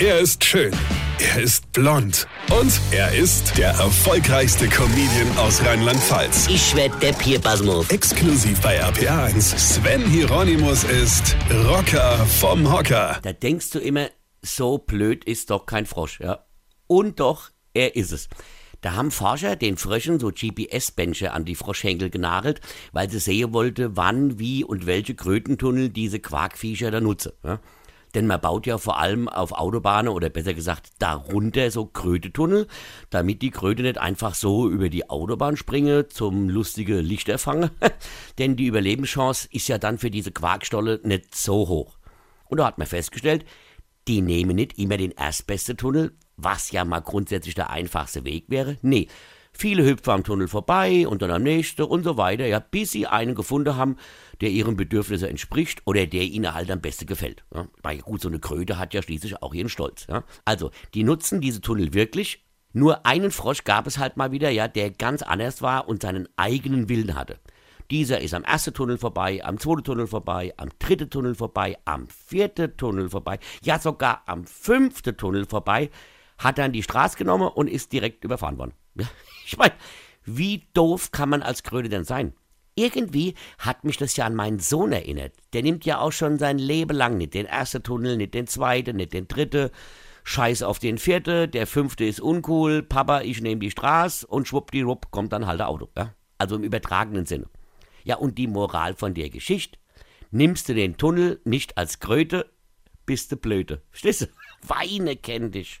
Er ist schön. Er ist blond. Und er ist der erfolgreichste Comedian aus Rheinland-Pfalz. Ich werd der Pierpasmus. Exklusiv bei RPA1. Sven Hieronymus ist Rocker vom Hocker. Da denkst du immer, so blöd ist doch kein Frosch, ja. Und doch, er ist es. Da haben Forscher den Fröschen so GPS-Bänche an die Froschhenkel genagelt, weil sie sehen wollte, wann, wie und welche Krötentunnel diese Quarkviecher da nutzen. Ja? Denn man baut ja vor allem auf Autobahnen oder besser gesagt darunter so Krötetunnel, damit die Kröte nicht einfach so über die Autobahn springe zum lustige Lichterfangen. Denn die Überlebenschance ist ja dann für diese Quarkstolle nicht so hoch. Und da hat man festgestellt, die nehmen nicht immer den erstbeste Tunnel, was ja mal grundsätzlich der einfachste Weg wäre. Nee, viele hüpfen am Tunnel vorbei und dann am nächsten und so weiter, ja, bis sie einen gefunden haben, der ihren Bedürfnissen entspricht oder der ihnen halt am besten gefällt. Ja. Weil gut, so eine Kröte hat ja schließlich auch ihren Stolz. Ja. Also, die nutzen diese Tunnel wirklich. Nur einen Frosch gab es halt mal wieder, ja, der ganz anders war und seinen eigenen Willen hatte. Dieser ist am ersten Tunnel vorbei, am zweiten Tunnel vorbei, am dritten Tunnel vorbei, am vierten Tunnel vorbei, ja sogar am fünften Tunnel vorbei, hat dann die Straße genommen und ist direkt überfahren worden. Ich meine, wie doof kann man als Kröte denn sein? Irgendwie hat mich das ja an meinen Sohn erinnert. Der nimmt ja auch schon sein Leben lang nicht den ersten Tunnel, nicht den zweiten, nicht den dritten. Scheiß auf den vierten, der fünfte ist uncool, Papa, ich nehme die Straße und schwuppdiwupp kommt dann halt der Auto. Ja? Also im übertragenen Sinne. Ja, und die Moral von der Geschichte? Nimmst du den Tunnel nicht als Kröte, bist du blöde. Verstehst du? Weine kenn dich.